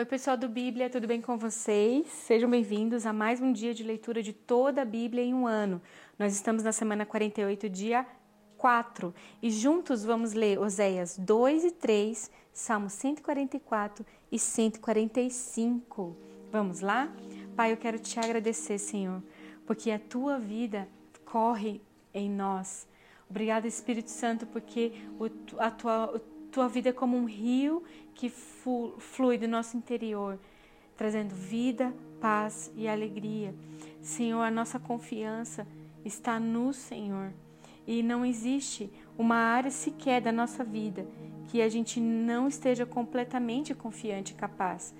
Oi, pessoal do Bíblia, tudo bem com vocês? Sejam bem-vindos a mais um dia de leitura de toda a Bíblia em um ano. Nós estamos na semana 48, dia 4, e juntos vamos ler Oséias 2 e 3, Salmo 144 e 145. Vamos lá? Pai, eu quero te agradecer, Senhor, porque a tua vida corre em nós. Obrigada, Espírito Santo, porque a tua, tua vida é como um rio que flui do nosso interior, trazendo vida, paz e alegria. Senhor, a nossa confiança está no Senhor. E não existe uma área sequer da nossa vida que a gente não esteja completamente confiante e capaz.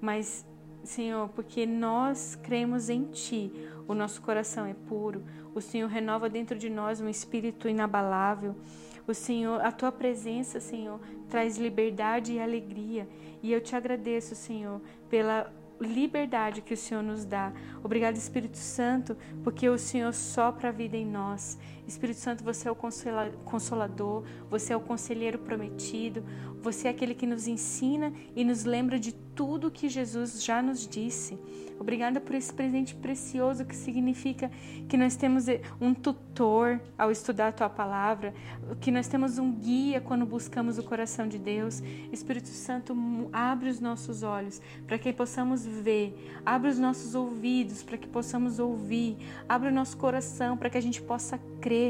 Mas, Senhor, porque nós cremos em Ti, o nosso coração é puro, o Senhor renova dentro de nós um espírito inabalável. O Senhor, a tua presença, Senhor, traz liberdade e alegria. E eu te agradeço, Senhor, pela liberdade que o Senhor nos dá. Obrigado, Espírito Santo, porque o Senhor sopra a vida em nós. Espírito Santo, você é o consolador, você é o conselheiro prometido, você é aquele que nos ensina e nos lembra de tudo que Jesus já nos disse. Obrigada por esse presente precioso que significa que nós temos um tutor ao estudar a tua palavra, que nós temos um guia quando buscamos o coração de Deus. Espírito Santo, abre os nossos olhos para que possamos ver, abre os nossos ouvidos para que possamos ouvir, abre o nosso coração para que a gente possa crer.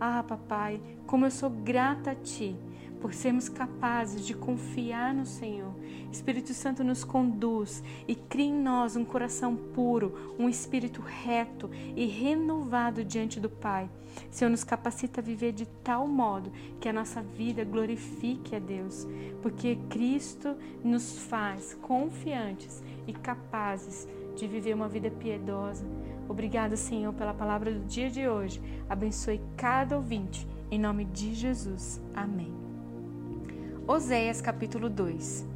Ah, papai, como eu sou grata a ti por sermos capazes de confiar no Senhor. Espírito Santo nos conduz e cria em nós um coração puro, um espírito reto e renovado diante do Pai. Senhor, nos capacita a viver de tal modo que a nossa vida glorifique a Deus, porque Cristo nos faz confiantes e capazes de viver uma vida piedosa. Obrigada, Senhor, pela palavra do dia de hoje. Abençoe cada ouvinte. Em nome de Jesus. Amém. Oséias capítulo 2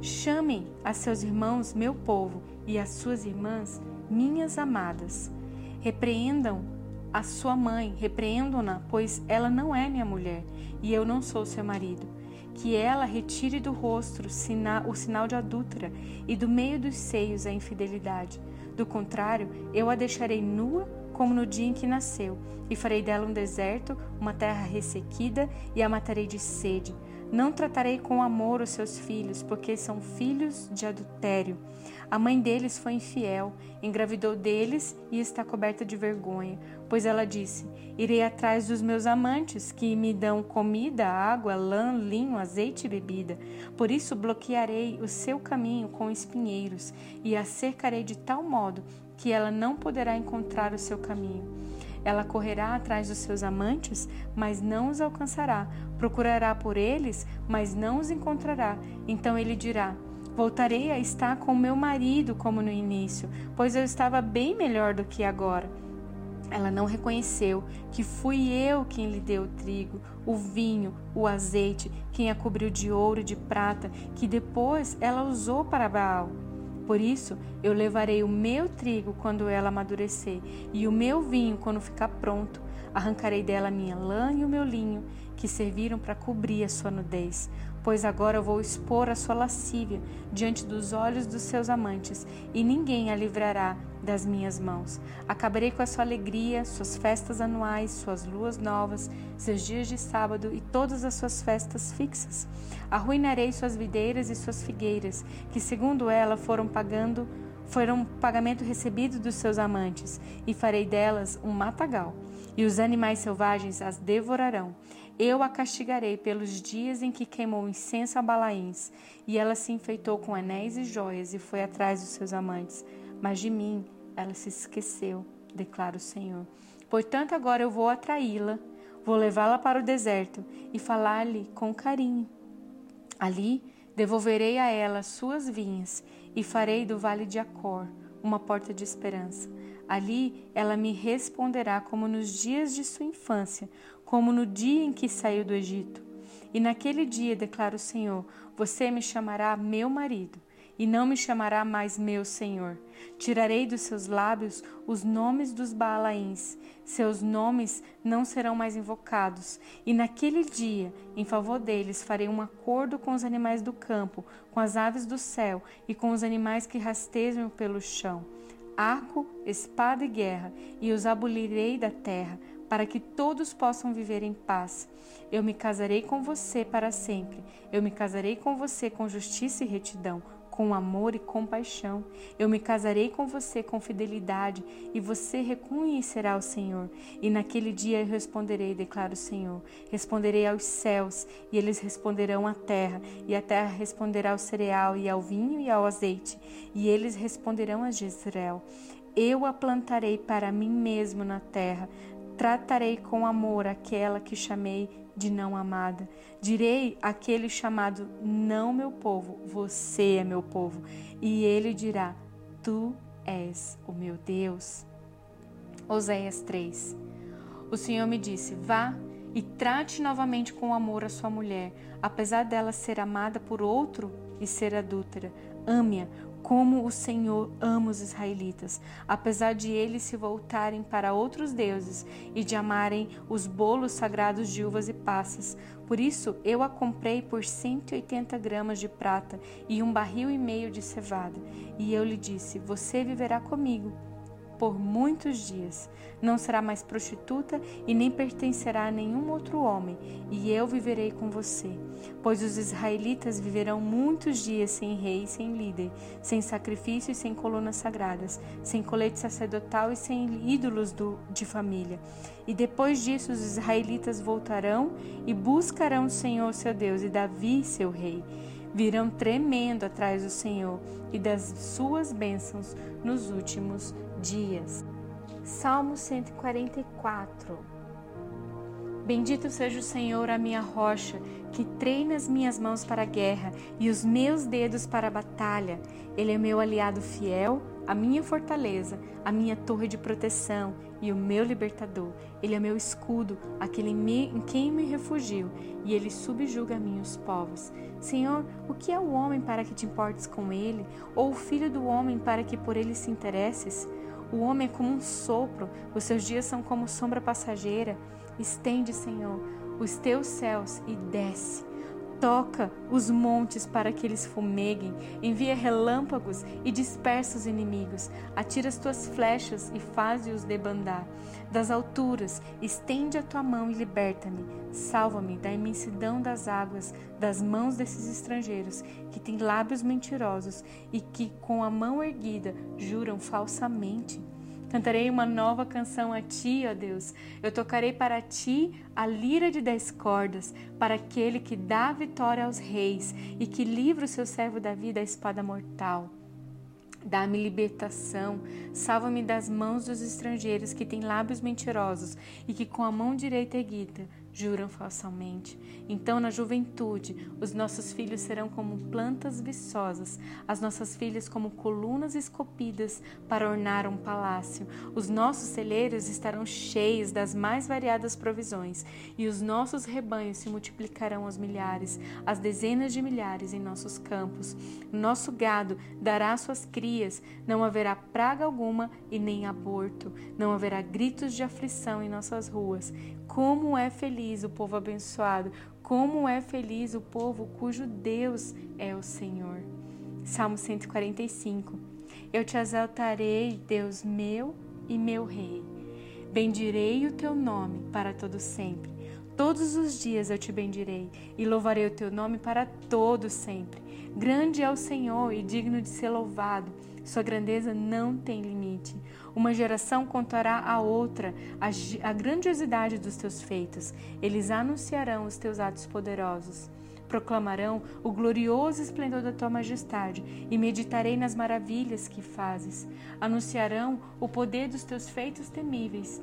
Chamem a seus irmãos, meu povo, e as suas irmãs, minhas amadas. Repreendam a sua mãe, repreendam-na, pois ela não é minha mulher, e eu não sou seu marido. Que ela retire do rosto o sinal de adúltera e do meio dos seios a infidelidade. Do contrário, eu a deixarei nua como no dia em que nasceu, e farei dela um deserto, uma terra ressequida, e a matarei de sede não tratarei com amor os seus filhos, porque são filhos de adultério. A mãe deles foi infiel, engravidou deles e está coberta de vergonha, pois ela disse: Irei atrás dos meus amantes, que me dão comida, água, lã, linho, azeite e bebida. Por isso bloquearei o seu caminho com espinheiros e a cercarei de tal modo que ela não poderá encontrar o seu caminho. Ela correrá atrás dos seus amantes, mas não os alcançará. Procurará por eles, mas não os encontrará. Então ele dirá: Voltarei a estar com meu marido como no início, pois eu estava bem melhor do que agora. Ela não reconheceu que fui eu quem lhe deu o trigo, o vinho, o azeite, quem a cobriu de ouro e de prata, que depois ela usou para Baal. Por isso, eu levarei o meu trigo quando ela amadurecer, e o meu vinho quando ficar pronto. Arrancarei dela minha lã e o meu linho, que serviram para cobrir a sua nudez. Pois agora vou expor a sua lascívia diante dos olhos dos seus amantes, e ninguém a livrará das minhas mãos. Acabarei com a sua alegria, suas festas anuais, suas luas novas, seus dias de sábado e todas as suas festas fixas. Arruinarei suas videiras e suas figueiras, que segundo ela foram pagando foram pagamento recebido dos seus amantes, e farei delas um matagal, e os animais selvagens as devorarão. Eu a castigarei pelos dias em que queimou incenso a Balaíns, e ela se enfeitou com anéis e joias e foi atrás dos seus amantes. Mas de mim ela se esqueceu, declara o Senhor. Portanto, agora eu vou atraí-la, vou levá-la para o deserto e falar-lhe com carinho. Ali devolverei a ela suas vinhas e farei do vale de Acor uma porta de esperança. Ali ela me responderá como nos dias de sua infância, como no dia em que saiu do Egito. E naquele dia, declara o Senhor, você me chamará meu marido e não me chamará mais meu Senhor. Tirarei dos seus lábios os nomes dos Baalaíns, seus nomes não serão mais invocados. E naquele dia, em favor deles, farei um acordo com os animais do campo, com as aves do céu e com os animais que rastejam pelo chão. Arco, espada e guerra, e os abolirei da terra, para que todos possam viver em paz. Eu me casarei com você para sempre. Eu me casarei com você com justiça e retidão com amor e compaixão. Eu me casarei com você com fidelidade e você reconhecerá o Senhor. E naquele dia eu responderei, declara o Senhor. Responderei aos céus e eles responderão à terra, e a terra responderá ao cereal e ao vinho e ao azeite, e eles responderão a Jezreel. Eu a plantarei para mim mesmo na terra. Tratarei com amor aquela que chamei de não amada. Direi àquele chamado não meu povo, você é meu povo. E ele dirá: Tu és o meu Deus. Oséias 3. O Senhor me disse: Vá e trate novamente com amor a sua mulher, apesar dela ser amada por outro e ser adúltera. Ame-a, como o Senhor ama os israelitas, apesar de eles se voltarem para outros deuses e de amarem os bolos sagrados de uvas e passas. Por isso eu a comprei por 180 gramas de prata e um barril e meio de cevada. E eu lhe disse: Você viverá comigo por muitos dias. Não será mais prostituta e nem pertencerá a nenhum outro homem, e eu viverei com você. Pois os israelitas viverão muitos dias sem rei e sem líder, sem sacrifício e sem colunas sagradas, sem colete sacerdotal e sem ídolos do, de família. E depois disso os israelitas voltarão e buscarão o Senhor seu Deus e Davi seu rei virão tremendo atrás do Senhor e das suas bênçãos nos últimos dias. Salmo 144 Bendito seja o Senhor, a minha rocha, que treina as minhas mãos para a guerra e os meus dedos para a batalha. Ele é meu aliado fiel, a minha fortaleza, a minha torre de proteção e o meu libertador. Ele é meu escudo, aquele em quem me refugio, e ele subjuga a mim os povos. Senhor, o que é o homem para que te importes com ele, ou o filho do homem para que por ele se interesses? O homem é como um sopro, os seus dias são como sombra passageira. Estende, Senhor, os teus céus e desce. Toca os montes para que eles fumeguem, envia relâmpagos e dispersa os inimigos. Atira as tuas flechas e faze-os debandar. Das alturas, estende a tua mão e liberta-me. Salva-me da imensidão das águas, das mãos desses estrangeiros que têm lábios mentirosos e que, com a mão erguida, juram falsamente. Cantarei uma nova canção a ti, ó Deus. Eu tocarei para ti a lira de dez cordas, para aquele que dá vitória aos reis e que livra o seu servo Davi da espada mortal. Dá-me libertação, salva-me das mãos dos estrangeiros que têm lábios mentirosos e que com a mão direita erguida juram falsamente. Então, na juventude, os nossos filhos serão como plantas viçosas, as nossas filhas como colunas esculpidas para ornar um palácio. Os nossos celeiros estarão cheios das mais variadas provisões, e os nossos rebanhos se multiplicarão aos milhares, às dezenas de milhares em nossos campos. Nosso gado dará suas crias, não haverá praga alguma e nem aborto, não haverá gritos de aflição em nossas ruas. Como é feliz o povo abençoado, como é feliz o povo cujo Deus é o Senhor. Salmo 145. Eu te exaltarei, Deus meu e meu Rei. Bendirei o teu nome para todo sempre. Todos os dias eu te bendirei e louvarei o teu nome para todo sempre. Grande é o Senhor e digno de ser louvado. Sua grandeza não tem limite. Uma geração contará a outra a, a grandiosidade dos teus feitos. Eles anunciarão os teus atos poderosos. Proclamarão o glorioso esplendor da tua majestade e meditarei nas maravilhas que fazes. Anunciarão o poder dos teus feitos temíveis.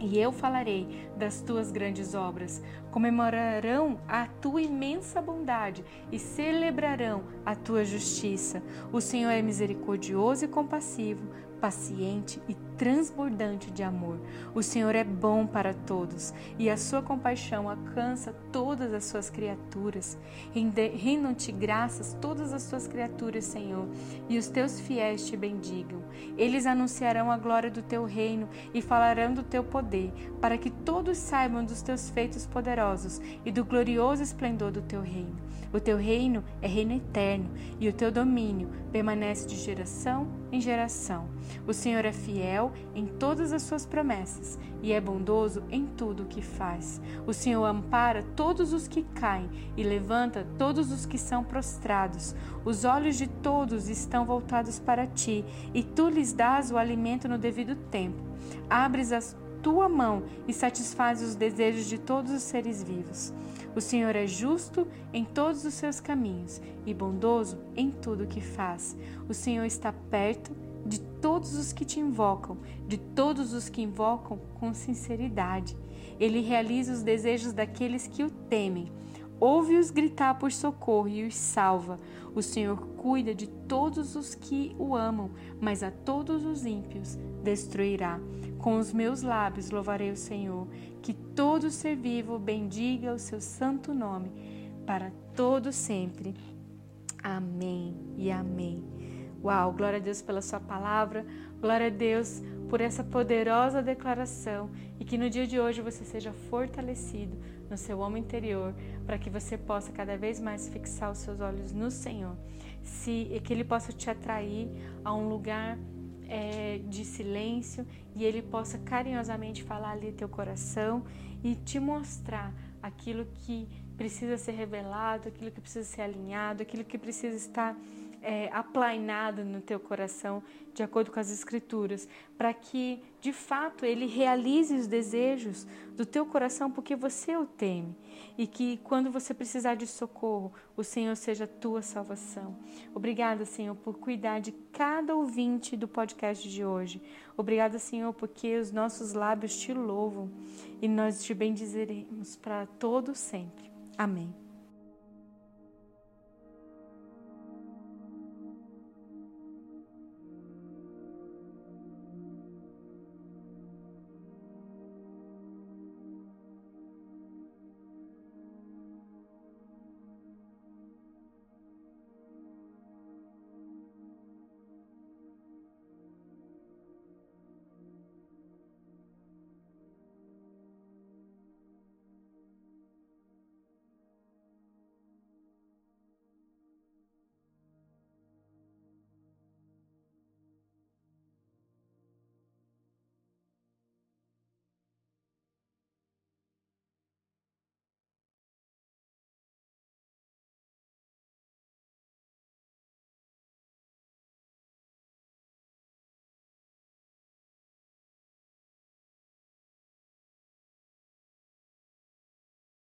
E eu falarei das tuas grandes obras. comemorarão a tua imensa bondade e celebrarão a tua justiça. O Senhor é misericordioso e compassivo, paciente e transbordante de amor. O Senhor é bom para todos e a sua compaixão alcança todas as suas criaturas. Rendam-te graças todas as suas criaturas, Senhor, e os teus fiéis te bendigam. Eles anunciarão a glória do teu reino e falarão do teu poder, para que todos saibam dos teus feitos poderosos e do glorioso esplendor do teu reino. O teu reino é reino eterno e o teu domínio permanece de geração em geração. O Senhor é fiel em todas as suas promessas e é bondoso em tudo o que faz. O Senhor ampara todos os que caem e levanta todos os que são prostrados. Os olhos de todos estão voltados para ti e tu lhes dás o alimento no devido tempo. Abres a tua mão e satisfazes os desejos de todos os seres vivos. O Senhor é justo em todos os seus caminhos e bondoso em tudo o que faz. O Senhor está perto de todos os que te invocam, de todos os que invocam com sinceridade. Ele realiza os desejos daqueles que o temem. Ouve-os gritar por socorro e os salva. O Senhor cuida de todos os que o amam, mas a todos os ímpios destruirá. Com os meus lábios louvarei o Senhor. Que todo ser vivo bendiga o seu santo nome, para todo sempre. Amém e amém. Uau, glória a Deus pela Sua palavra, glória a Deus por essa poderosa declaração e que no dia de hoje você seja fortalecido no seu homem interior para que você possa cada vez mais fixar os seus olhos no Senhor, se que Ele possa te atrair a um lugar é, de silêncio e Ele possa carinhosamente falar ali teu coração e te mostrar aquilo que precisa ser revelado, aquilo que precisa ser alinhado, aquilo que precisa estar é, aplainado no teu coração, de acordo com as Escrituras, para que de fato ele realize os desejos do teu coração, porque você o teme, e que quando você precisar de socorro, o Senhor seja a tua salvação. Obrigada, Senhor, por cuidar de cada ouvinte do podcast de hoje. Obrigada, Senhor, porque os nossos lábios te louvam e nós te bendizeremos para todo sempre. Amém.